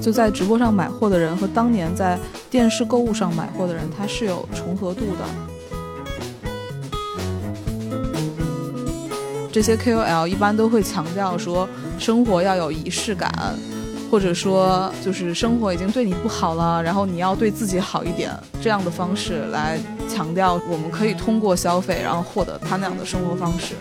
就在直播上买货的人和当年在电视购物上买货的人，他是有重合度的。这些 KOL 一般都会强调说，生活要有仪式感，或者说就是生活已经对你不好了，然后你要对自己好一点，这样的方式来强调我们可以通过消费，然后获得他那样的生活方式。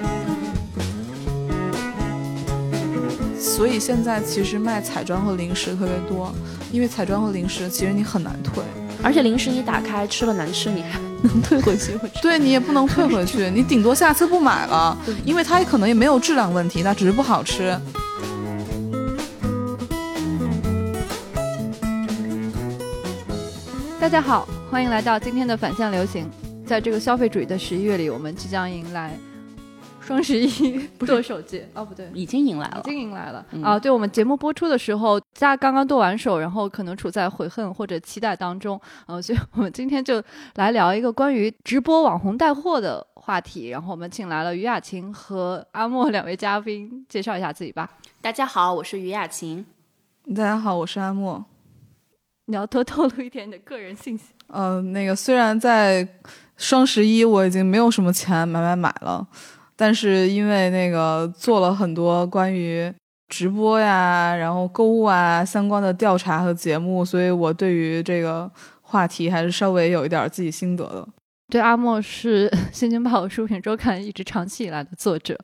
所以现在其实卖彩妆和零食特别多，因为彩妆和零食其实你很难退，而且零食你打开吃了难吃，你还 能退回去？对你也不能退回去，你顶多下次不买了，因为它可能也没有质量问题，它只是不好吃。大家好，欢迎来到今天的反向流行。在这个消费主义的十一月里，我们即将迎来。双十一剁手节哦，不对，已经迎来了，已经迎来了啊！对我们节目播出的时候，大家刚刚剁完手，然后可能处在悔恨或者期待当中，呃，所以我们今天就来聊一个关于直播网红带货的话题。然后我们请来了于雅琴和阿莫两位嘉宾，介绍一下自己吧。大家好，我是于雅琴。大家好，我是阿莫。你要多透露一点你的个人信息。呃，那个虽然在双十一我已经没有什么钱买买买了。但是因为那个做了很多关于直播呀，然后购物啊相关的调查和节目，所以我对于这个话题还是稍微有一点自己心得的。对，阿莫是《新京报》书评周刊一直长期以来的作者。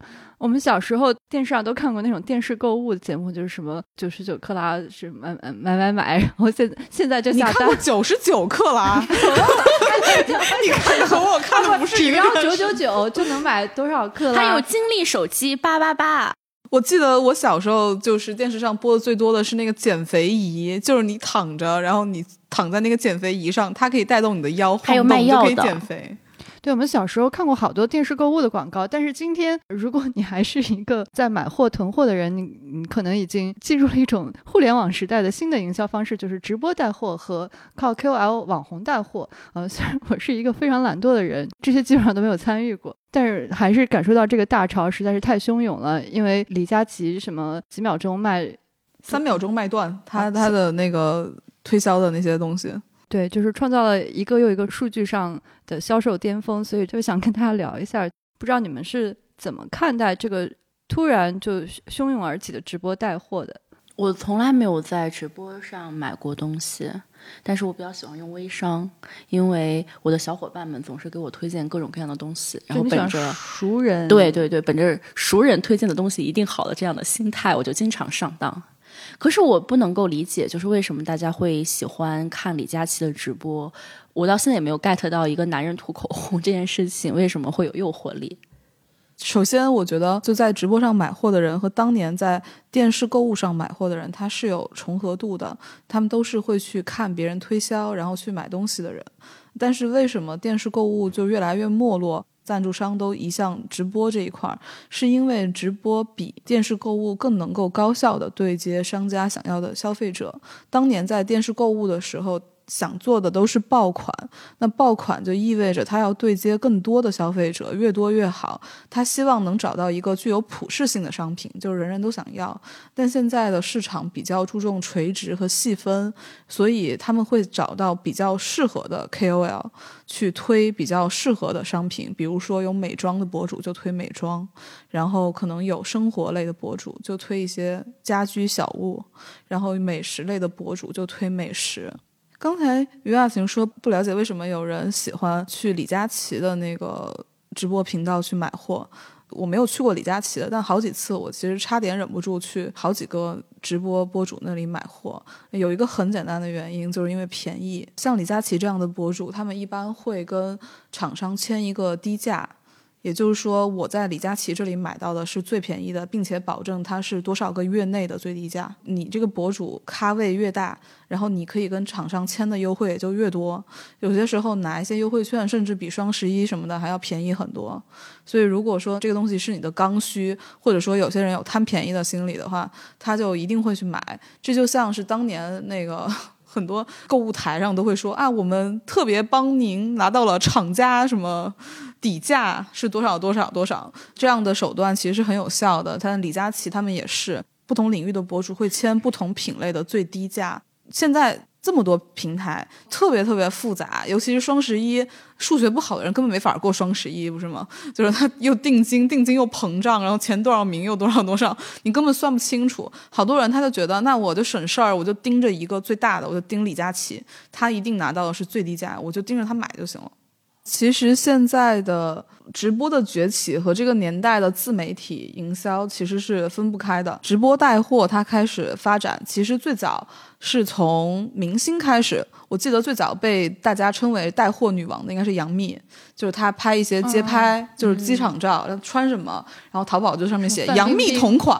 我们小时候电视上都看过那种电视购物的节目，就是什么九十九克拉是买买买买买，然后现现在就下单。你看过九十九克拉？你看的和我看的不是一个。只要九九九就能买多少克拉？还有金立手机八八八。我记得我小时候就是电视上播的最多的是那个减肥仪，就是你躺着，然后你躺在那个减肥仪上，它可以带动你的腰，还有卖药的减肥。对，我们小时候看过好多电视购物的广告，但是今天如果你还是一个在买货囤货的人，你你可能已经进入了一种互联网时代的新的营销方式，就是直播带货和靠 KOL 网红带货。呃，虽然我是一个非常懒惰的人，这些基本上都没有参与过，但是还是感受到这个大潮实在是太汹涌了。因为李佳琦什么几秒钟卖，三秒钟卖断，他他的那个推销的那些东西。对，就是创造了一个又一个数据上的销售巅峰，所以就想跟大家聊一下，不知道你们是怎么看待这个突然就汹涌而起的直播带货的？我从来没有在直播上买过东西，但是我比较喜欢用微商，因为我的小伙伴们总是给我推荐各种各样的东西，然后本着熟人，对对对，本着熟人推荐的东西一定好的这样的心态，我就经常上当。可是我不能够理解，就是为什么大家会喜欢看李佳琦的直播？我到现在也没有 get 到一个男人涂口红这件事情为什么会有诱惑力。首先，我觉得就在直播上买货的人和当年在电视购物上买货的人，他是有重合度的，他们都是会去看别人推销，然后去买东西的人。但是为什么电视购物就越来越没落？赞助商都移向直播这一块儿，是因为直播比电视购物更能够高效的对接商家想要的消费者。当年在电视购物的时候。想做的都是爆款，那爆款就意味着他要对接更多的消费者，越多越好。他希望能找到一个具有普适性的商品，就是人人都想要。但现在的市场比较注重垂直和细分，所以他们会找到比较适合的 KOL 去推比较适合的商品。比如说有美妆的博主就推美妆，然后可能有生活类的博主就推一些家居小物，然后美食类的博主就推美食。刚才于亚晴说不了解为什么有人喜欢去李佳琦的那个直播频道去买货，我没有去过李佳琦的，但好几次我其实差点忍不住去好几个直播博主那里买货。有一个很简单的原因，就是因为便宜。像李佳琦这样的博主，他们一般会跟厂商签一个低价。也就是说，我在李佳琦这里买到的是最便宜的，并且保证它是多少个月内的最低价。你这个博主咖位越大，然后你可以跟厂商签的优惠也就越多。有些时候拿一些优惠券，甚至比双十一什么的还要便宜很多。所以，如果说这个东西是你的刚需，或者说有些人有贪便宜的心理的话，他就一定会去买。这就像是当年那个 很多购物台上都会说啊，我们特别帮您拿到了厂家什么。底价是多少多少多少这样的手段其实是很有效的。但李佳琦他们也是，不同领域的博主会签不同品类的最低价。现在这么多平台，特别特别复杂，尤其是双十一，数学不好的人根本没法过双十一，不是吗？就是他又定金，定金又膨胀，然后前多少名又多少多少，你根本算不清楚。好多人他就觉得，那我就省事儿，我就盯着一个最大的，我就盯李佳琦，他一定拿到的是最低价，我就盯着他买就行了。其实现在的直播的崛起和这个年代的自媒体营销其实是分不开的。直播带货它开始发展，其实最早是从明星开始。我记得最早被大家称为带货女王的应该是杨幂，就是她拍一些街拍，就是机场照，穿什么，然后淘宝就上面写 杨幂同款，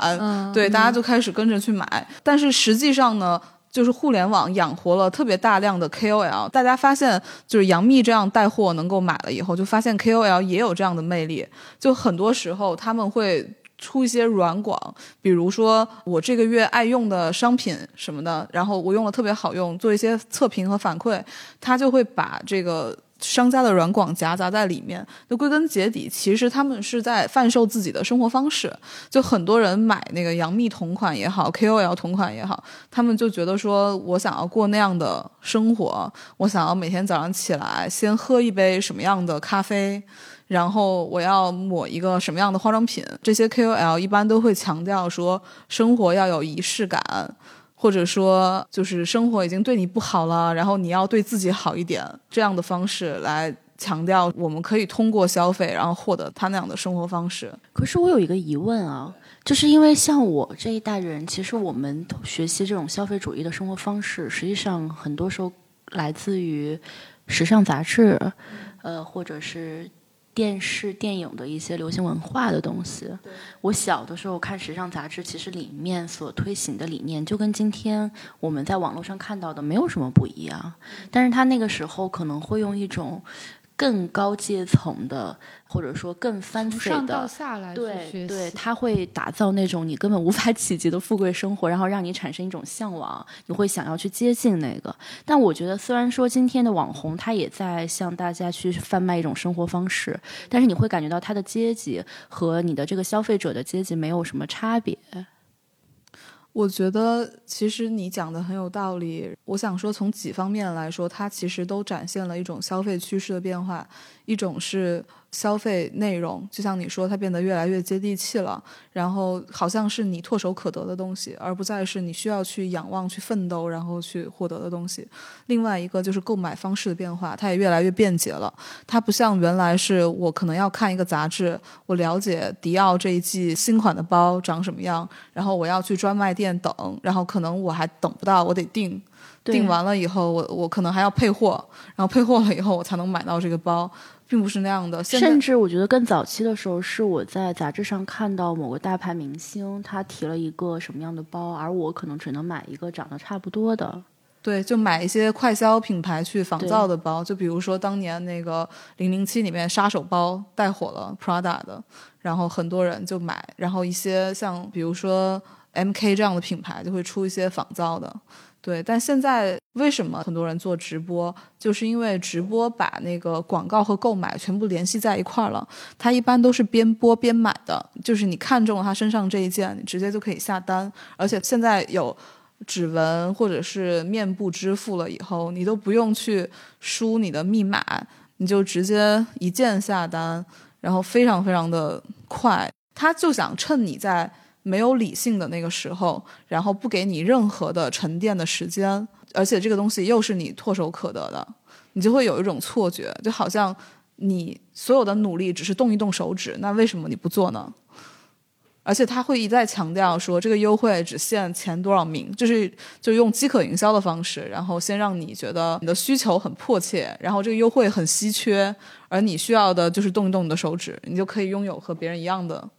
对，大家就开始跟着去买。但是实际上呢？就是互联网养活了特别大量的 KOL，大家发现就是杨幂这样带货能够买了以后，就发现 KOL 也有这样的魅力。就很多时候他们会出一些软广，比如说我这个月爱用的商品什么的，然后我用了特别好用，做一些测评和反馈，他就会把这个。商家的软广夹杂在里面，那归根结底，其实他们是在贩售自己的生活方式。就很多人买那个杨幂同款也好，KOL 同款也好，他们就觉得说我想要过那样的生活，我想要每天早上起来先喝一杯什么样的咖啡，然后我要抹一个什么样的化妆品。这些 KOL 一般都会强调说，生活要有仪式感。或者说，就是生活已经对你不好了，然后你要对自己好一点，这样的方式来强调，我们可以通过消费，然后获得他那样的生活方式。可是我有一个疑问啊，就是因为像我这一代人，其实我们学习这种消费主义的生活方式，实际上很多时候来自于时尚杂志，呃，或者是。电视、电影的一些流行文化的东西。我小的时候看时尚杂志，其实里面所推行的理念就跟今天我们在网络上看到的没有什么不一样。但是他那个时候可能会用一种更高阶层的。或者说更翻倍的，对对，他会打造那种你根本无法企及的富贵生活，然后让你产生一种向往，你会想要去接近那个。但我觉得，虽然说今天的网红他也在向大家去贩卖一种生活方式，但是你会感觉到他的阶级和你的这个消费者的阶级没有什么差别。我觉得其实你讲的很有道理。我想说，从几方面来说，它其实都展现了一种消费趋势的变化，一种是。消费内容，就像你说，它变得越来越接地气了，然后好像是你唾手可得的东西，而不再是你需要去仰望、去奋斗，然后去获得的东西。另外一个就是购买方式的变化，它也越来越便捷了。它不像原来是我可能要看一个杂志，我了解迪奥这一季新款的包长什么样，然后我要去专卖店等，然后可能我还等不到，我得订，订完了以后，我我可能还要配货，然后配货了以后，我才能买到这个包。并不是那样的，甚至我觉得更早期的时候，是我在杂志上看到某个大牌明星他提了一个什么样的包，而我可能只能买一个长得差不多的。对，就买一些快销品牌去仿造的包，就比如说当年那个零零七里面杀手包带火了 Prada 的，然后很多人就买，然后一些像比如说 MK 这样的品牌就会出一些仿造的。对，但现在为什么很多人做直播？就是因为直播把那个广告和购买全部联系在一块儿了。它一般都是边播边买的，就是你看中了他身上这一件，你直接就可以下单。而且现在有指纹或者是面部支付了以后，你都不用去输你的密码，你就直接一键下单，然后非常非常的快。他就想趁你在。没有理性的那个时候，然后不给你任何的沉淀的时间，而且这个东西又是你唾手可得的，你就会有一种错觉，就好像你所有的努力只是动一动手指，那为什么你不做呢？而且他会一再强调说，这个优惠只限前多少名，就是就用饥渴营销的方式，然后先让你觉得你的需求很迫切，然后这个优惠很稀缺，而你需要的就是动一动你的手指，你就可以拥有和别人一样的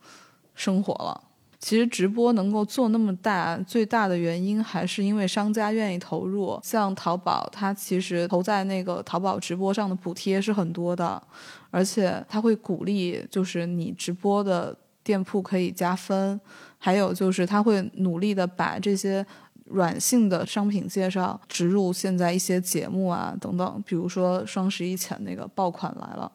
生活了。其实直播能够做那么大，最大的原因还是因为商家愿意投入。像淘宝，它其实投在那个淘宝直播上的补贴是很多的，而且它会鼓励，就是你直播的店铺可以加分。还有就是它会努力的把这些软性的商品介绍植入现在一些节目啊等等，比如说双十一前那个爆款来了。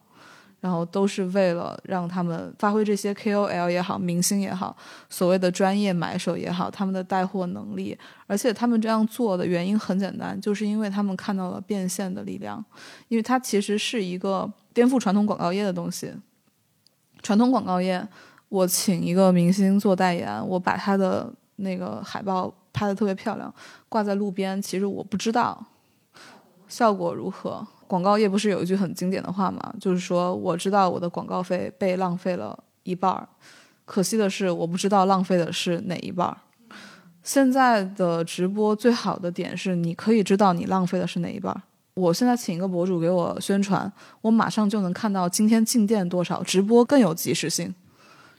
然后都是为了让他们发挥这些 KOL 也好，明星也好，所谓的专业买手也好，他们的带货能力。而且他们这样做的原因很简单，就是因为他们看到了变现的力量，因为它其实是一个颠覆传统广告业的东西。传统广告业，我请一个明星做代言，我把他的那个海报拍的特别漂亮，挂在路边，其实我不知道效果如何。广告业不是有一句很经典的话吗？就是说我知道我的广告费被浪费了一半儿，可惜的是我不知道浪费的是哪一半儿。现在的直播最好的点是，你可以知道你浪费的是哪一半儿。我现在请一个博主给我宣传，我马上就能看到今天进店多少。直播更有及时性。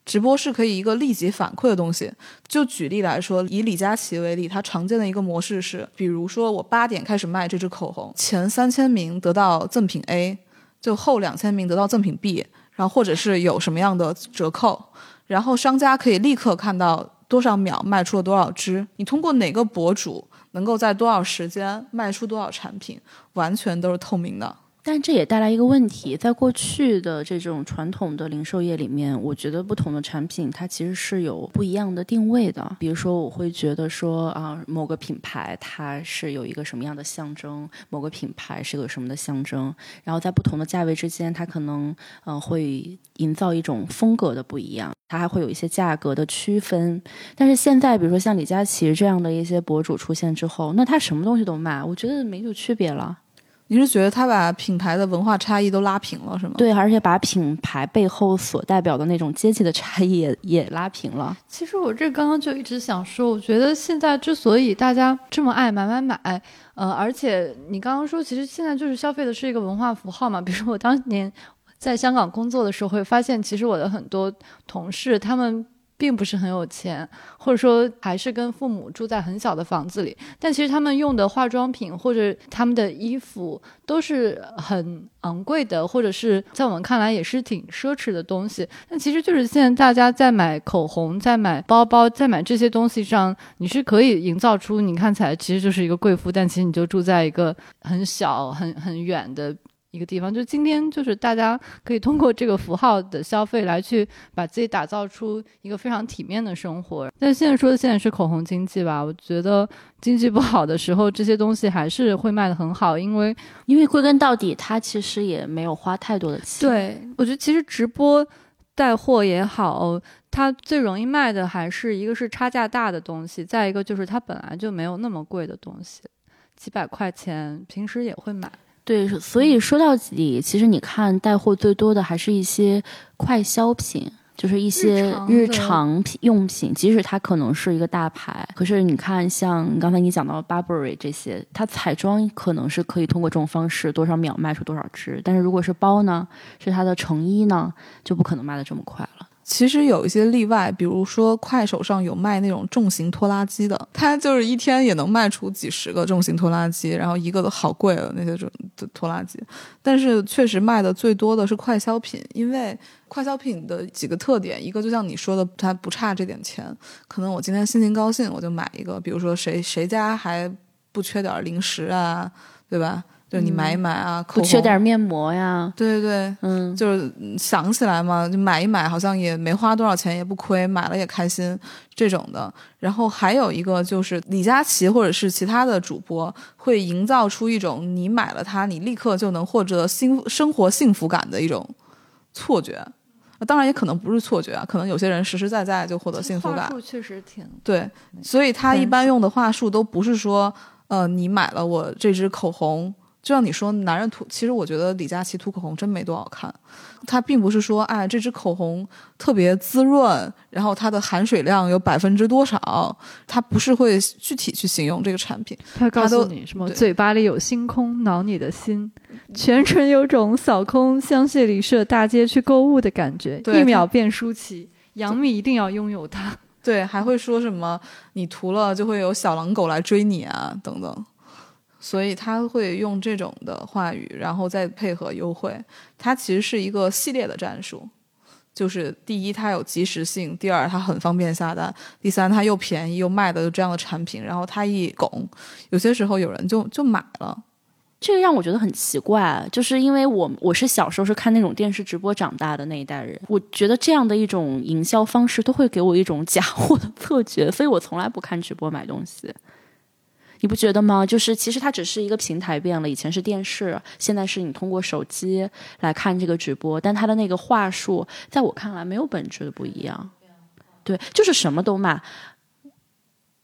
直播是可以一个立即反馈的东西。就举例来说，以李佳琦为例，他常见的一个模式是，比如说我八点开始卖这支口红，前三千名得到赠品 A，就后两千名得到赠品 B，然后或者是有什么样的折扣，然后商家可以立刻看到多少秒卖出了多少支，你通过哪个博主能够在多少时间卖出多少产品，完全都是透明的。但这也带来一个问题，在过去的这种传统的零售业里面，我觉得不同的产品它其实是有不一样的定位的。比如说，我会觉得说啊，某个品牌它是有一个什么样的象征，某个品牌是个什么的象征，然后在不同的价位之间，它可能嗯会营造一种风格的不一样，它还会有一些价格的区分。但是现在，比如说像李佳琦这样的一些博主出现之后，那他什么东西都卖，我觉得没有区别了。你是觉得他把品牌的文化差异都拉平了，是吗？对，而且把品牌背后所代表的那种阶级的差异也也拉平了。其实我这刚刚就一直想说，我觉得现在之所以大家这么爱买买买，呃，而且你刚刚说，其实现在就是消费的是一个文化符号嘛。比如说我当年在香港工作的时候，会发现其实我的很多同事他们。并不是很有钱，或者说还是跟父母住在很小的房子里，但其实他们用的化妆品或者他们的衣服都是很昂贵的，或者是在我们看来也是挺奢侈的东西。但其实就是现在大家在买口红、在买包包、在买这些东西上，你是可以营造出你看起来其实就是一个贵妇，但其实你就住在一个很小、很很远的。一个地方，就今天就是大家可以通过这个符号的消费来去把自己打造出一个非常体面的生活。但现在说的现在是口红经济吧？我觉得经济不好的时候，这些东西还是会卖的很好，因为因为归根到底，它其实也没有花太多的钱。对，我觉得其实直播带货也好，它最容易卖的还是一个是差价大的东西，再一个就是它本来就没有那么贵的东西，几百块钱平时也会买。对，所以说到底，其实你看带货最多的还是一些快消品，就是一些日常品用品，即使它可能是一个大牌，可是你看，像刚才你讲到 Burberry 这些，它彩妆可能是可以通过这种方式多少秒卖出多少支，但是如果是包呢，是它的成衣呢，就不可能卖的这么快了。其实有一些例外，比如说快手上有卖那种重型拖拉机的，它就是一天也能卖出几十个重型拖拉机，然后一个都好贵了那些种拖拉机。但是确实卖的最多的是快消品，因为快消品的几个特点，一个就像你说的，它不差这点钱，可能我今天心情高兴我就买一个，比如说谁谁家还不缺点零食啊，对吧？就你买一买啊，不缺点面膜呀？对对对，嗯，就是想起来嘛，就买一买，好像也没花多少钱，也不亏，买了也开心这种的。然后还有一个就是李佳琦或者是其他的主播会营造出一种你买了它，你立刻就能获得幸生活幸福感的一种错觉。当然也可能不是错觉啊，可能有些人实实在在就获得幸福感。话术确实挺对，所以他一般用的话术都不是说，呃，你买了我这支口红。就像你说，男人涂，其实我觉得李佳琦涂口红真没多好看。他并不是说，哎，这支口红特别滋润，然后它的含水量有百分之多少，他不是会具体去形容这个产品。他告诉你什么？嘴巴里有星空，挠你的心，全程有种扫空香榭丽舍大街去购物的感觉，一秒变舒淇。杨幂一定要拥有它。对，还会说什么？你涂了就会有小狼狗来追你啊，等等。所以他会用这种的话语，然后再配合优惠。它其实是一个系列的战术，就是第一，它有及时性；第二，它很方便下单；第三，它又便宜又卖的这样的产品。然后他一拱，有些时候有人就就买了。这个让我觉得很奇怪，就是因为我我是小时候是看那种电视直播长大的那一代人，我觉得这样的一种营销方式都会给我一种假货的 错觉，所以我从来不看直播买东西。你不觉得吗？就是其实它只是一个平台变了，以前是电视，现在是你通过手机来看这个直播，但它的那个话术，在我看来没有本质的不一样。对，就是什么都卖。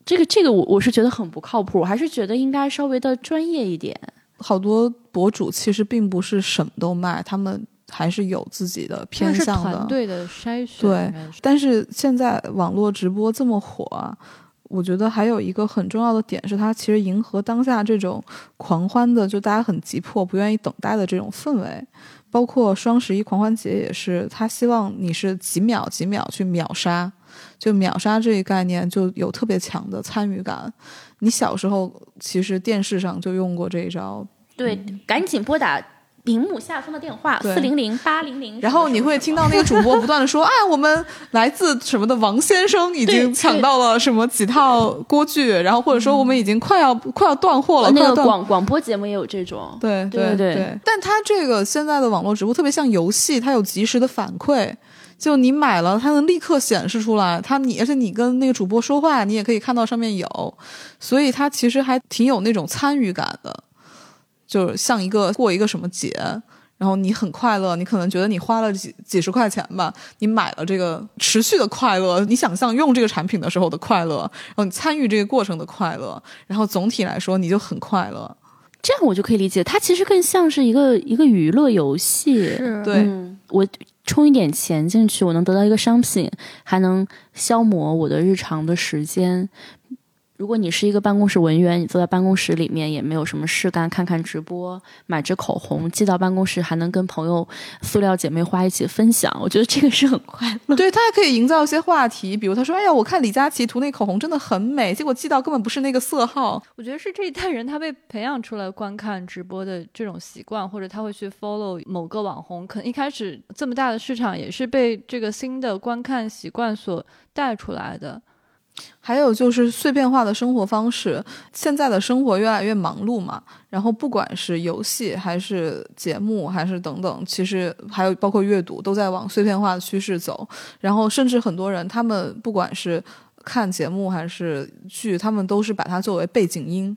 这个这个我我是觉得很不靠谱，我还是觉得应该稍微的专业一点。好多博主其实并不是什么都卖，他们还是有自己的偏向的团队的筛选。对，但是现在网络直播这么火，我觉得还有一个很重要的点是，它其实迎合当下这种狂欢的，就大家很急迫、不愿意等待的这种氛围。包括双十一狂欢节也是，他希望你是几秒几秒去秒杀，就秒杀这一概念就有特别强的参与感。你小时候其实电视上就用过这一招，对，赶紧拨打屏幕下方的电话四零零八零零，然后你会听到那个主播不断的说：“啊，我们来自什么的王先生已经抢到了什么几套锅具，然后或者说我们已经快要快要断货了。”那个广广播节目也有这种，对对对。但它这个现在的网络直播特别像游戏，它有及时的反馈。就你买了，它能立刻显示出来。它你而且你跟那个主播说话，你也可以看到上面有，所以它其实还挺有那种参与感的，就是像一个过一个什么节，然后你很快乐，你可能觉得你花了几几十块钱吧，你买了这个持续的快乐，你想象用这个产品的时候的快乐，然后你参与这个过程的快乐，然后总体来说你就很快乐。这样我就可以理解，它其实更像是一个一个娱乐游戏。对，我。充一点钱进去，我能得到一个商品，还能消磨我的日常的时间。如果你是一个办公室文员，你坐在办公室里面也没有什么事干，看看直播，买支口红寄到办公室，还能跟朋友塑料姐妹花一起分享，我觉得这个是很快乐。对他还可以营造一些话题，比如他说：“哎呀，我看李佳琦涂那口红真的很美。”结果寄到根本不是那个色号。我觉得是这一代人他被培养出来观看直播的这种习惯，或者他会去 follow 某个网红。可能一开始这么大的市场也是被这个新的观看习惯所带出来的。还有就是碎片化的生活方式，现在的生活越来越忙碌嘛，然后不管是游戏还是节目还是等等，其实还有包括阅读，都在往碎片化的趋势走。然后甚至很多人，他们不管是看节目还是剧，他们都是把它作为背景音，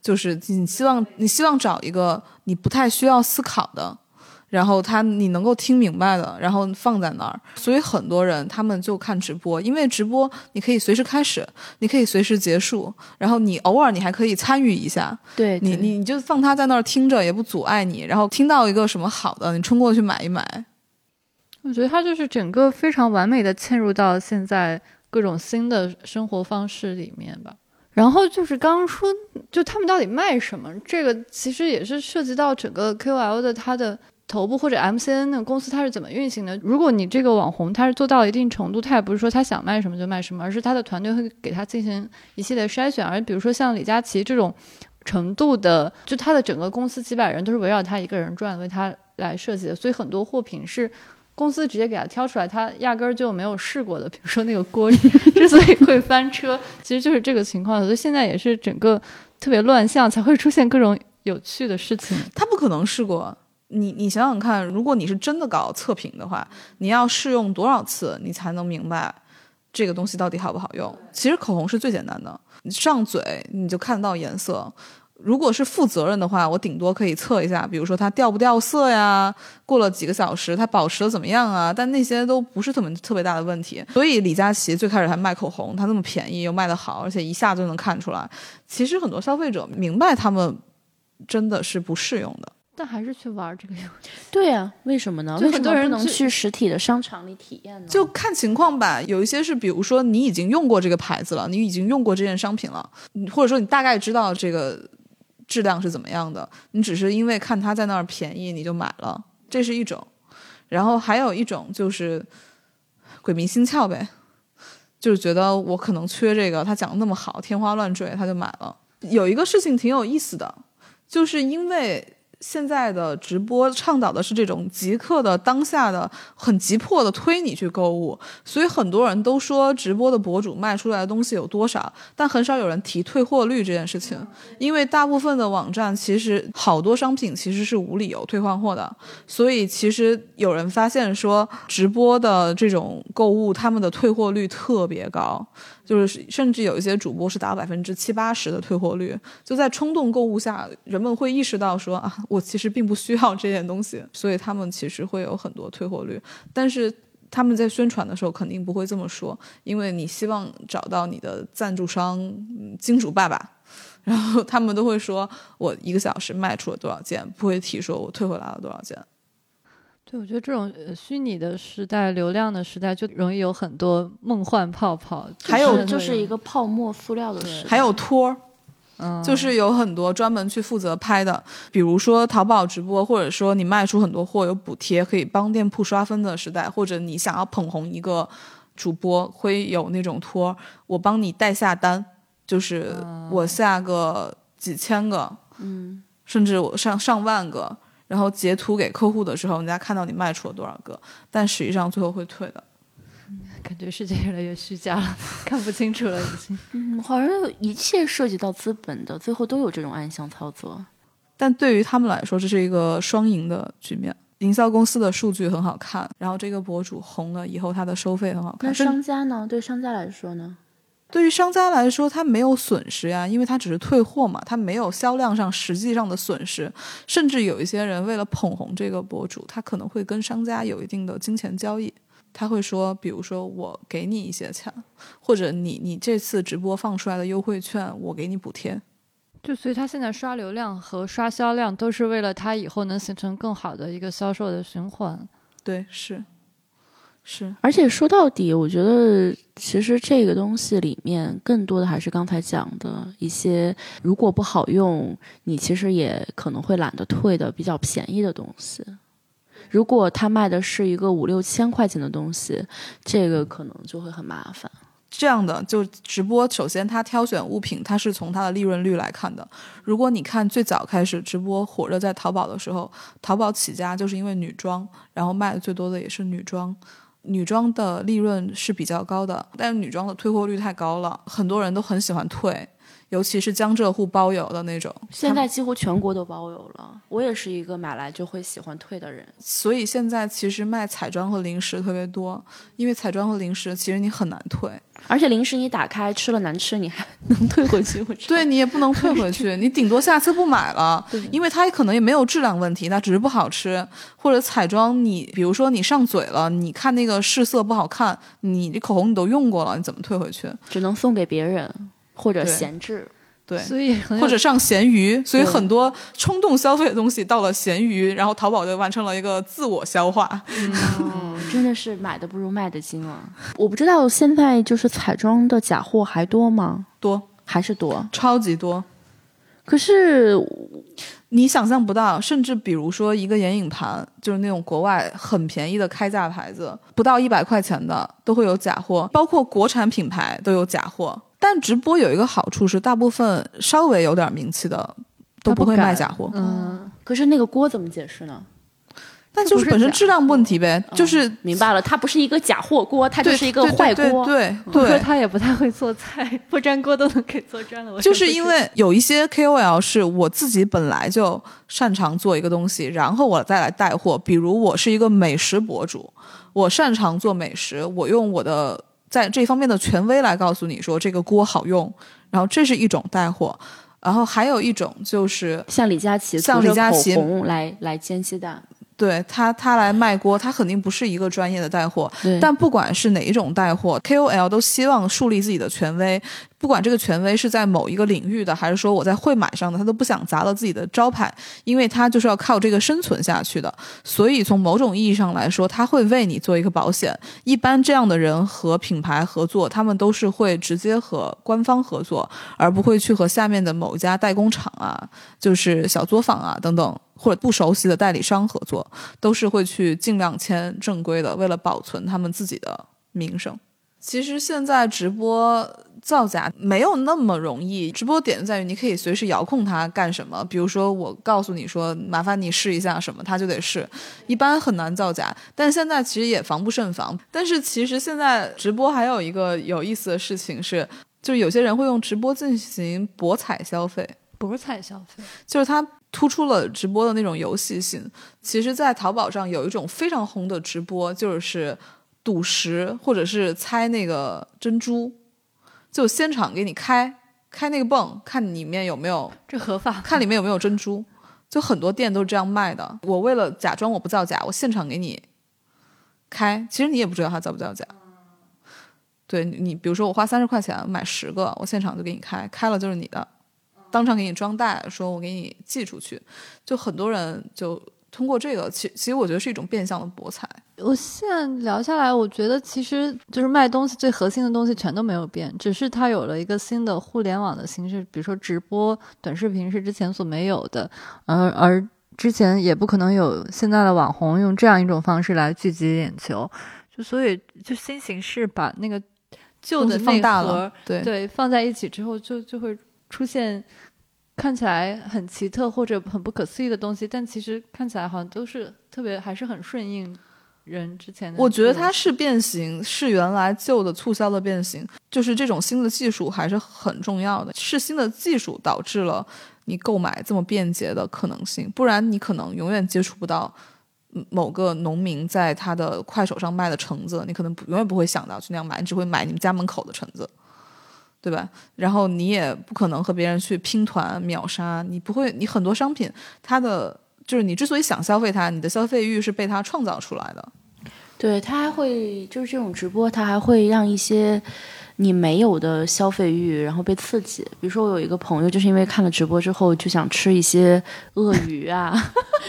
就是你希望你希望找一个你不太需要思考的。然后他你能够听明白的，然后放在那儿，所以很多人他们就看直播，因为直播你可以随时开始，你可以随时结束，然后你偶尔你还可以参与一下，对你你你就放他在那儿听着也不阻碍你，然后听到一个什么好的，你冲过去买一买。我觉得他就是整个非常完美的嵌入到现在各种新的生活方式里面吧。然后就是刚刚说，就他们到底卖什么，这个其实也是涉及到整个 KOL 的它的。头部或者 MCN 的公司它是怎么运行的？如果你这个网红他是做到了一定程度，他也不是说他想卖什么就卖什么，而是他的团队会给他进行一系列筛选。而比如说像李佳琦这种程度的，就他的整个公司几百人都是围绕他一个人转，为他来设计的，所以很多货品是公司直接给他挑出来，他压根儿就没有试过的。比如说那个锅 之所以会翻车，其实就是这个情况。所以现在也是整个特别乱象，才会出现各种有趣的事情。他不可能试过。你你想想看，如果你是真的搞测评的话，你要试用多少次，你才能明白这个东西到底好不好用？其实口红是最简单的，你上嘴你就看得到颜色。如果是负责任的话，我顶多可以测一下，比如说它掉不掉色呀，过了几个小时它保持的怎么样啊？但那些都不是特别特别大的问题。所以李佳琦最开始还卖口红，它那么便宜又卖得好，而且一下就能看出来。其实很多消费者明白他们真的是不适用的。但还是去玩这个游戏，对呀，为什么呢？为什么人能去实体的商场里体验呢？就看情况吧。有一些是，比如说你已经用过这个牌子了，你已经用过这件商品了，或者说你大概知道这个质量是怎么样的，你只是因为看它在那儿便宜你就买了，这是一种。然后还有一种就是鬼迷心窍呗，就是觉得我可能缺这个，他讲的那么好，天花乱坠，他就买了。有一个事情挺有意思的。就是因为现在的直播倡导的是这种即刻的、当下的、很急迫的推你去购物，所以很多人都说直播的博主卖出来的东西有多少，但很少有人提退货率这件事情，因为大部分的网站其实好多商品其实是无理由退换货的，所以其实有人发现说直播的这种购物，他们的退货率特别高。就是甚至有一些主播是达到百分之七八十的退货率，就在冲动购物下，人们会意识到说啊，我其实并不需要这件东西，所以他们其实会有很多退货率。但是他们在宣传的时候肯定不会这么说，因为你希望找到你的赞助商金主爸爸，然后他们都会说我一个小时卖出了多少件，不会提说我退回来了多少件。对，我觉得这种虚拟的时代、流量的时代，就容易有很多梦幻泡泡。还有就是一个泡沫塑料的时代，还有托儿，嗯，就是有很多专门去负责拍的，比如说淘宝直播，或者说你卖出很多货有补贴，可以帮店铺刷分的时代，或者你想要捧红一个主播，会有那种托，我帮你代下单，就是我下个几千个，嗯，甚至我上上万个。然后截图给客户的时候，人家看到你卖出了多少个，但实际上最后会退的。感觉世界越来越虚假了，看不清楚了已经。嗯，好像一切涉及到资本的，最后都有这种暗箱操作。但对于他们来说，这是一个双赢的局面。营销公司的数据很好看，然后这个博主红了以后，他的收费很好看。那商家呢？对商家来说呢？对于商家来说，他没有损失呀，因为他只是退货嘛，他没有销量上实际上的损失。甚至有一些人为了捧红这个博主，他可能会跟商家有一定的金钱交易。他会说，比如说我给你一些钱，或者你你这次直播放出来的优惠券，我给你补贴。就所以，他现在刷流量和刷销量都是为了他以后能形成更好的一个销售的循环。对，是。是，而且说到底，我觉得其实这个东西里面更多的还是刚才讲的一些，如果不好用，你其实也可能会懒得退的比较便宜的东西。如果他卖的是一个五六千块钱的东西，这个可能就会很麻烦。这样的就直播，首先他挑选物品，他是从他的利润率来看的。如果你看最早开始直播火热在淘宝的时候，淘宝起家就是因为女装，然后卖的最多的也是女装。女装的利润是比较高的，但是女装的退货率太高了，很多人都很喜欢退，尤其是江浙沪包邮的那种。现在几乎全国都包邮了，我也是一个买来就会喜欢退的人。所以现在其实卖彩妆和零食特别多，因为彩妆和零食其实你很难退。而且零食你打开吃了难吃，你还能退回去？对你也不能退回去，你顶多下次不买了，因为它可能也没有质量问题，它只是不好吃。或者彩妆，你比如说你上嘴了，你看那个试色不好看，你这口红你都用过了，你怎么退回去？只能送给别人或者闲置。对，所以或者上闲鱼，所以很多冲动消费的东西到了闲鱼，然后淘宝就完成了一个自我消化。嗯，真的是买的不如卖的精啊！我不知道现在就是彩妆的假货还多吗？多还是多？超级多。可是你想象不到，甚至比如说一个眼影盘，就是那种国外很便宜的开价牌子，不到一百块钱的都会有假货，包括国产品牌都有假货。但直播有一个好处是，大部分稍微有点名气的都不会卖假货。嗯，可是那个锅怎么解释呢？那就是本身质量问题呗。就是明白了，它不是一个假货锅，它就是一个坏锅。对对对，他也不太会做菜，不粘锅都能给做粘了。就是因为有一些 KOL 是我自己本来就擅长做一个东西，然后我再来带货。比如我是一个美食博主，我擅长做美食，我用我的。在这方面的权威来告诉你说这个锅好用，然后这是一种带货，然后还有一种就是像李佳琦，像李佳琦来来煎鸡蛋。对他，他来卖锅，他肯定不是一个专业的带货。但不管是哪一种带货，KOL 都希望树立自己的权威。不管这个权威是在某一个领域的，还是说我在会买上的，他都不想砸了自己的招牌，因为他就是要靠这个生存下去的。所以从某种意义上来说，他会为你做一个保险。一般这样的人和品牌合作，他们都是会直接和官方合作，而不会去和下面的某一家代工厂啊，就是小作坊啊等等。或者不熟悉的代理商合作，都是会去尽量签正规的，为了保存他们自己的名声。其实现在直播造假没有那么容易。直播点在于你可以随时遥控它干什么，比如说我告诉你说麻烦你试一下什么，它就得试。一般很难造假，但现在其实也防不胜防。但是其实现在直播还有一个有意思的事情是，就是有些人会用直播进行博彩消费。博彩消费就是它突出了直播的那种游戏性。其实，在淘宝上有一种非常红的直播，就是赌石或者是猜那个珍珠，就现场给你开开那个泵，看里面有没有，这合法？看里面有没有珍珠。就很多店都是这样卖的。我为了假装我不造假，我现场给你开，其实你也不知道它造不造假。对你，比如说我花三十块钱买十个，我现场就给你开，开了就是你的。当场给你装袋，说我给你寄出去，就很多人就通过这个，其其实我觉得是一种变相的博彩。我现在聊下来，我觉得其实就是卖东西最核心的东西全都没有变，只是它有了一个新的互联网的形式，比如说直播、短视频是之前所没有的，而而之前也不可能有现在的网红用这样一种方式来聚集眼球，就所以就新形式把那个旧的放大了，对对，放在一起之后就就会。出现看起来很奇特或者很不可思议的东西，但其实看起来好像都是特别还是很顺应人之前的。我觉得它是变形，是原来旧的促销的变形，就是这种新的技术还是很重要的。是新的技术导致了你购买这么便捷的可能性，不然你可能永远接触不到某个农民在他的快手上卖的橙子，你可能永远不会想到去那样买，你只会买你们家门口的橙子。对吧？然后你也不可能和别人去拼团秒杀，你不会，你很多商品，它的就是你之所以想消费它，你的消费欲是被它创造出来的。对，它还会就是这种直播，它还会让一些你没有的消费欲，然后被刺激。比如说，我有一个朋友，就是因为看了直播之后，就想吃一些鳄鱼啊，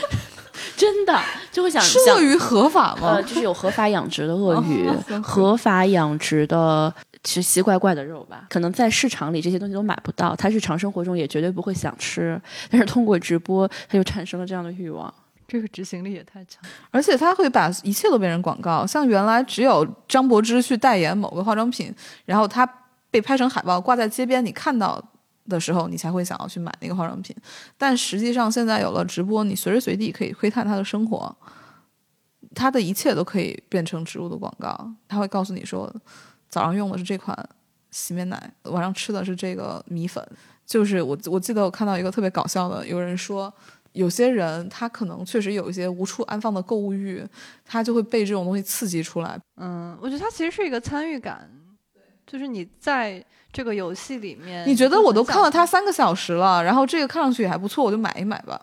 真的就会想吃鳄鱼合法吗？呃，就是有合法养殖的鳄鱼，合法养殖的。吃奇怪怪的肉吧，可能在市场里这些东西都买不到，他日常生活中也绝对不会想吃，但是通过直播他就产生了这样的欲望，这个执行力也太强，而且他会把一切都变成广告，像原来只有张柏芝去代言某个化妆品，然后他被拍成海报挂在街边，你看到的时候你才会想要去买那个化妆品，但实际上现在有了直播，你随时随地可以窥探他的生活，他的一切都可以变成植入的广告，他会告诉你说。早上用的是这款洗面奶，晚上吃的是这个米粉。就是我我记得我看到一个特别搞笑的，有人说有些人他可能确实有一些无处安放的购物欲，他就会被这种东西刺激出来。嗯，我觉得它其实是一个参与感，就是你在这个游戏里面，你觉得我都看了它三个小时了，然后这个看上去也还不错，我就买一买吧，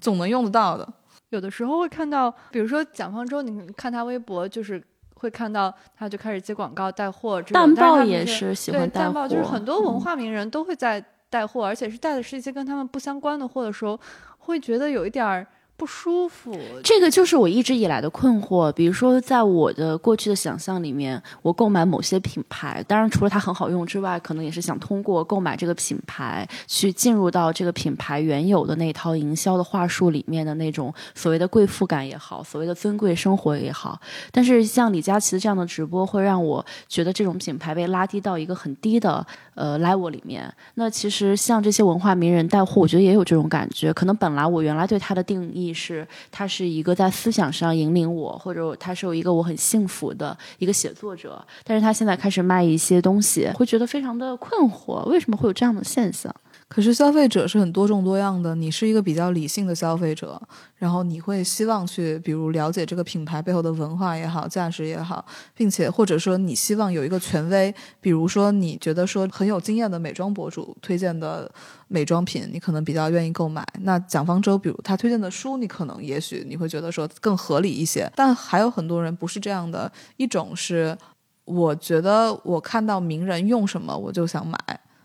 总能用得到的。有的时候会看到，比如说蒋方舟，你看他微博就是。会看到他就开始接广告带货，淡豹也是喜欢带货，就是很多文化名人都会在带货，而且是带的是一些跟他们不相关的货的时候，会觉得有一点儿。不舒服，这个就是我一直以来的困惑。比如说，在我的过去的想象里面，我购买某些品牌，当然除了它很好用之外，可能也是想通过购买这个品牌，去进入到这个品牌原有的那套营销的话术里面的那种所谓的贵妇感也好，所谓的尊贵生活也好。但是像李佳琦这样的直播，会让我觉得这种品牌被拉低到一个很低的呃 level 里面。那其实像这些文化名人带货，我觉得也有这种感觉。可能本来我原来对他的定义。意是，他是一个在思想上引领我，或者他是有一个我很幸福的一个写作者，但是他现在开始卖一些东西，会觉得非常的困惑，为什么会有这样的现象？可是消费者是很多种多样的，你是一个比较理性的消费者，然后你会希望去，比如了解这个品牌背后的文化也好，价值也好，并且或者说你希望有一个权威，比如说你觉得说很有经验的美妆博主推荐的美妆品，你可能比较愿意购买。那蒋方舟，比如他推荐的书，你可能也许你会觉得说更合理一些。但还有很多人不是这样的，一种是我觉得我看到名人用什么我就想买，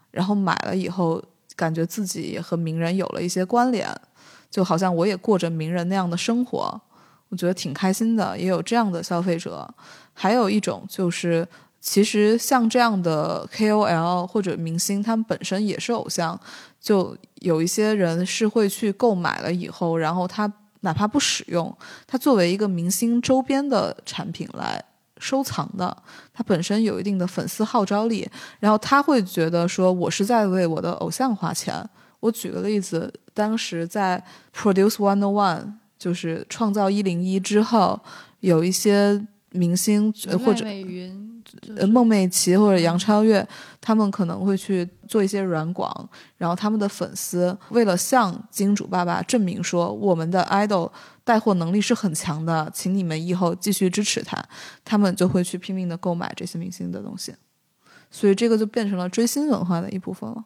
然后买了以后。感觉自己也和名人有了一些关联，就好像我也过着名人那样的生活，我觉得挺开心的。也有这样的消费者，还有一种就是，其实像这样的 KOL 或者明星，他们本身也是偶像，就有一些人是会去购买了以后，然后他哪怕不使用，他作为一个明星周边的产品来收藏的，他本身有一定的粉丝号召力，然后他会觉得说我是在为我的偶像花钱。我举个例子，当时在 Produce One O One，就是创造一零一之后，有一些明星或者美云，呃孟美岐或者杨超越，他们可能会去做一些软广，然后他们的粉丝为了向金主爸爸证明说我们的 idol 带货能力是很强的，请你们以后继续支持他，他们就会去拼命的购买这些明星的东西，所以这个就变成了追星文化的一部分了。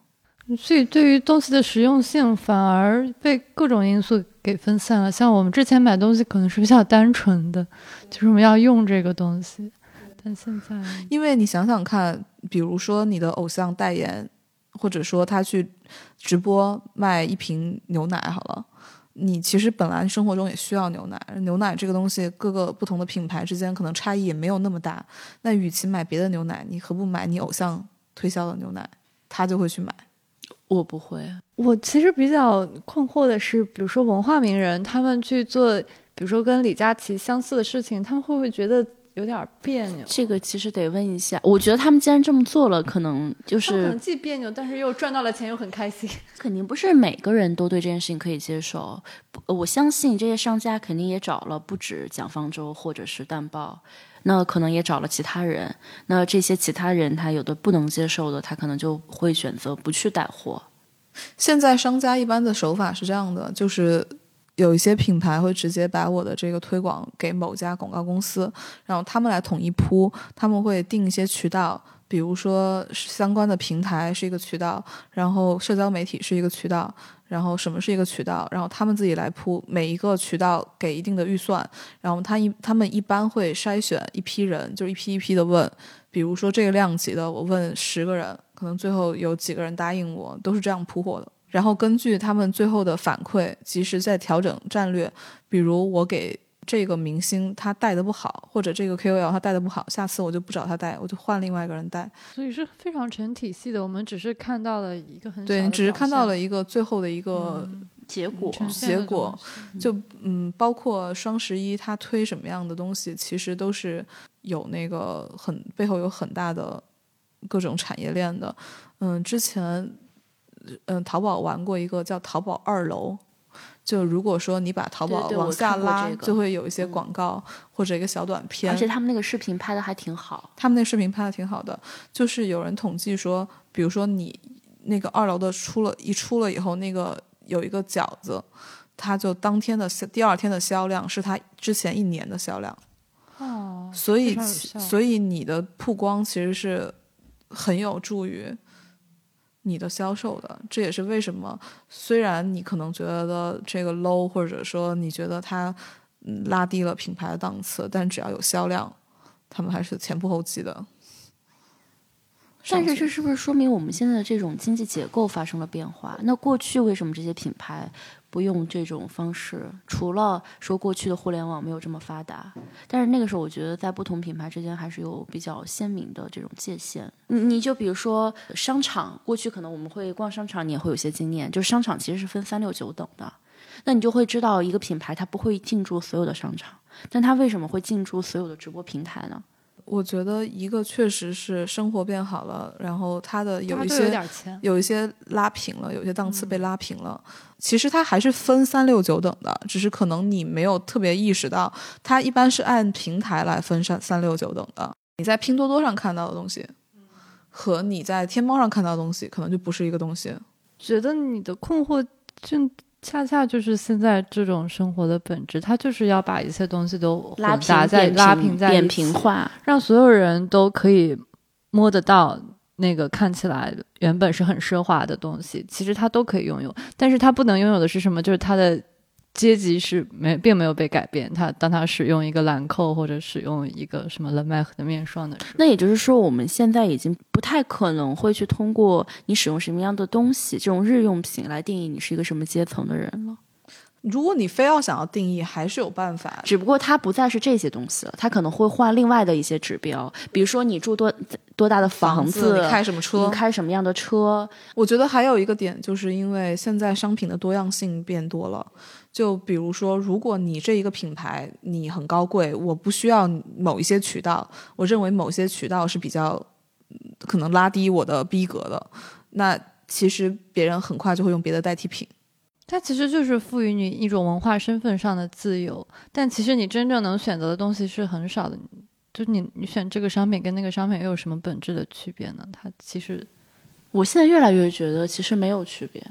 所以对于东西的实用性反而被各种因素给分散了。像我们之前买东西可能是比较单纯的，就是我们要用这个东西，但现在因为你想想看，比如说你的偶像代言，或者说他去直播卖一瓶牛奶，好了。你其实本来生活中也需要牛奶，牛奶这个东西各个不同的品牌之间可能差异也没有那么大。那与其买别的牛奶，你何不买你偶像推销的牛奶？他就会去买。我不会，我其实比较困惑的是，比如说文化名人，他们去做，比如说跟李佳琦相似的事情，他们会不会觉得有点别扭？这个其实得问一下。我觉得他们既然这么做了，可能就他可能是既别扭，但是又赚到了钱，又很开心。肯定不是每个人都对这件事情可以接受。我相信这些商家肯定也找了不止蒋方舟或者是淡豹，那可能也找了其他人。那这些其他人他有的不能接受的，他可能就会选择不去带货。现在商家一般的手法是这样的，就是有一些品牌会直接把我的这个推广给某家广告公司，然后他们来统一铺，他们会定一些渠道，比如说相关的平台是一个渠道，然后社交媒体是一个渠道，然后什么是一个渠道，然后他们自己来铺，每一个渠道给一定的预算，然后他一他们一般会筛选一批人，就是一批一批的问，比如说这个量级的，我问十个人，可能最后有几个人答应我，都是这样铺货的。然后根据他们最后的反馈，及时再调整战略。比如我给这个明星他带的不好，或者这个 KOL 他带的不好，下次我就不找他带，我就换另外一个人带。所以是非常成体系的，我们只是看到了一个很对你只是看到了一个最后的一个结果呈现结果就嗯，包括双十一他推什么样的东西，其实都是有那个很背后有很大的各种产业链的。嗯，之前嗯淘宝玩过一个叫淘宝二楼。就如果说你把淘宝往下拉，就会有一些嗯广告、或者一个小短片，而且他们那个视频拍的还挺好。他们那视频拍的挺好的，就是有人统计说，比如说你那个二楼的出了一出了以后，那个有一个饺子，它就当天的销第二天的销量是它之前一年的销量，哦，所以所以你的曝光其实是很有助于你的销售的。这也是为什么，虽然你可能觉得这个 low，或者说你觉得它拉低了品牌的档次，但只要有销量，他们还是前仆后继的。但是这是不是说明我们现在的这种经济结构发生了变化？那过去为什么这些品牌不用这种方式？除了说过去的互联网没有这么发达，但是那个时候我觉得在不同品牌之间还是有比较鲜明的这种界限。你你就比如说商场，过去可能我们会逛商场，你也会有些经验，就是商场其实是分三六九等的。那你就会知道一个品牌它不会进驻所有的商场，但它为什么会进驻所有的直播平台呢？我觉得一个确实是生活变好了，然后他的有一些有一些拉平了，有些档次被拉平了。其实它还是分三六九等的，只是可能你没有特别意识到，它一般是按平台来分三三六九等的。你在拼多多上看到的东西，和你在天猫上看到的东西，可能就不是一个东西。觉得你的困惑就恰恰就是现在这种生活的本质，它就是要把一切东西都拉平混杂在扁拉平在扁平化，让所有人都可以摸得到那个看起来原本是很奢华的东西，其实他都可以拥有，但是他不能拥有的是什么？就是他的阶级是没并没有被改变。他当他使用一个兰蔻或者使用一个什么勒麦赫的面霜的时候，那也就是说，我们现在已经不太可能会去通过你使用什么样的东西这种日用品来定义你是一个什么阶层的人了。如果你非要想要定义，还是有办法。只不过它不再是这些东西了，它可能会换另外的一些指标，比如说你住多多大的房子，你开什么车，你开什么样的车。我觉得还有一个点，就是因为现在商品的多样性变多了。就比如说，如果你这一个品牌你很高贵，我不需要某一些渠道，我认为某些渠道是比较可能拉低我的逼格的，那其实别人很快就会用别的代替品。它其实就是赋予你一种文化身份上的自由，但其实你真正能选择的东西是很少的。就你你选这个商品跟那个商品又有什么本质的区别呢？它其实，我现在越来越觉得其实没有区别，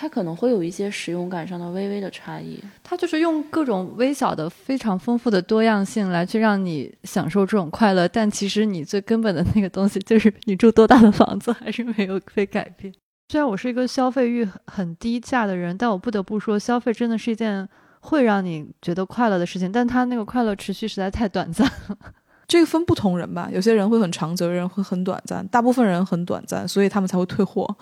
它可能会有一些使用感上的微微的差异。它就是用各种微小的、非常丰富的多样性来去让你享受这种快乐，但其实你最根本的那个东西就是你住多大的房子还是没有被改变。虽然我是一个消费欲很低价的人，但我不得不说，消费真的是一件会让你觉得快乐的事情。但它那个快乐持续实在太短暂了。这个分不同人吧，有些人会很长久，有人会很短暂，大部分人很短暂，所以他们才会退货，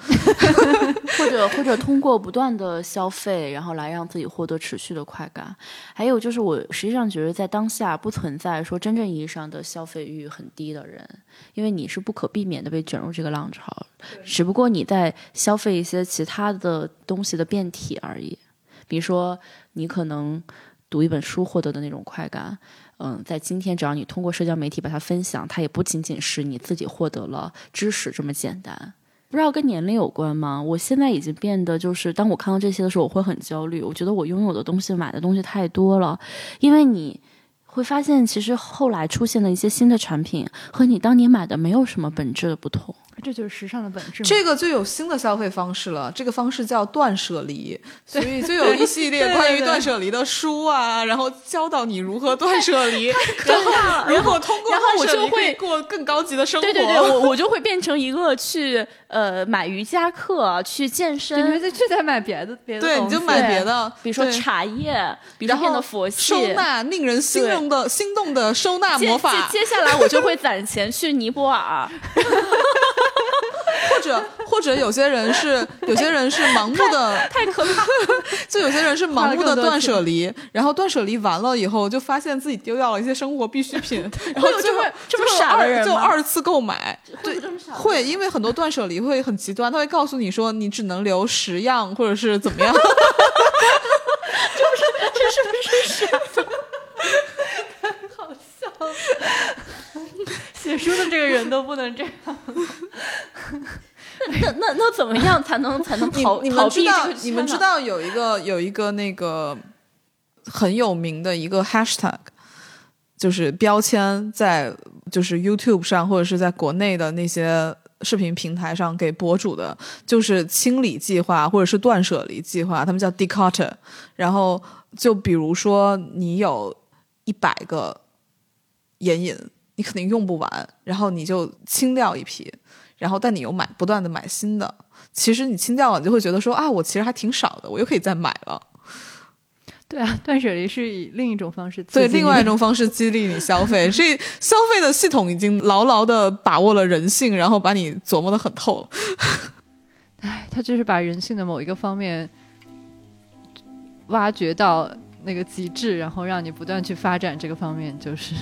或者或者通过不断的消费，然后来让自己获得持续的快感。还有就是，我实际上觉得在当下不存在说真正意义上的消费欲很低的人，因为你是不可避免的被卷入这个浪潮，只不过你在消费一些其他的东西的变体而已。比如说，你可能读一本书获得的那种快感。嗯，在今天，只要你通过社交媒体把它分享，它也不仅仅是你自己获得了知识这么简单。不知道跟年龄有关吗？我现在已经变得，就是当我看到这些的时候，我会很焦虑。我觉得我拥有的东西、买的东西太多了，因为你会发现，其实后来出现的一些新的产品和你当年买的没有什么本质的不同。这就是时尚的本质。这个就有新的消费方式了，这个方式叫断舍离，所以就有一系列关于断舍离的书啊，然后教导你如何断舍离，然后如果通过然后我就会过更高级的生活。对对对，我我就会变成一个去呃买瑜伽课、去健身，你再去再买别的别的对，你就买别的，比如说茶叶，比如变得佛系，收纳令人心动的心动的收纳魔法。接下来我就会攒钱去尼泊尔。或者或者有些人是有些人是盲目的太可怕，就有些人是盲目的断舍离，然后断舍离完了以后，就发现自己丢掉了一些生活必需品，然后就会这么傻的人就二次购买，对，会因为很多断舍离会很极端，他会告诉你说你只能留十样或者是怎么样，就是这是不是傻？好笑，写书的这个人都不能这样。那那那怎么样才能才能逃逃避这个？你们知道有一个有一个那个很有名的一个 hashtag，就是标签，在就是 YouTube 上或者是在国内的那些视频平台上给博主的，就是清理计划或者是断舍离计划，他们叫 decutter。然后就比如说你有一百个眼影，你肯定用不完，然后你就清掉一批。然后，但你又买，不断的买新的。其实你清掉了，你就会觉得说啊，我其实还挺少的，我又可以再买了。对啊，断舍离是以另一种方式，对，另外一种方式激励你消费。所以，消费的系统已经牢牢的把握了人性，然后把你琢磨的很透了。哎，他就是把人性的某一个方面挖掘到那个极致，然后让你不断去发展这个方面，就是。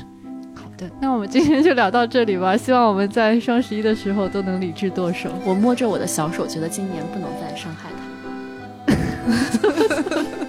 对，那我们今天就聊到这里吧。希望我们在双十一的时候都能理智剁手。我摸着我的小手，觉得今年不能再伤害他。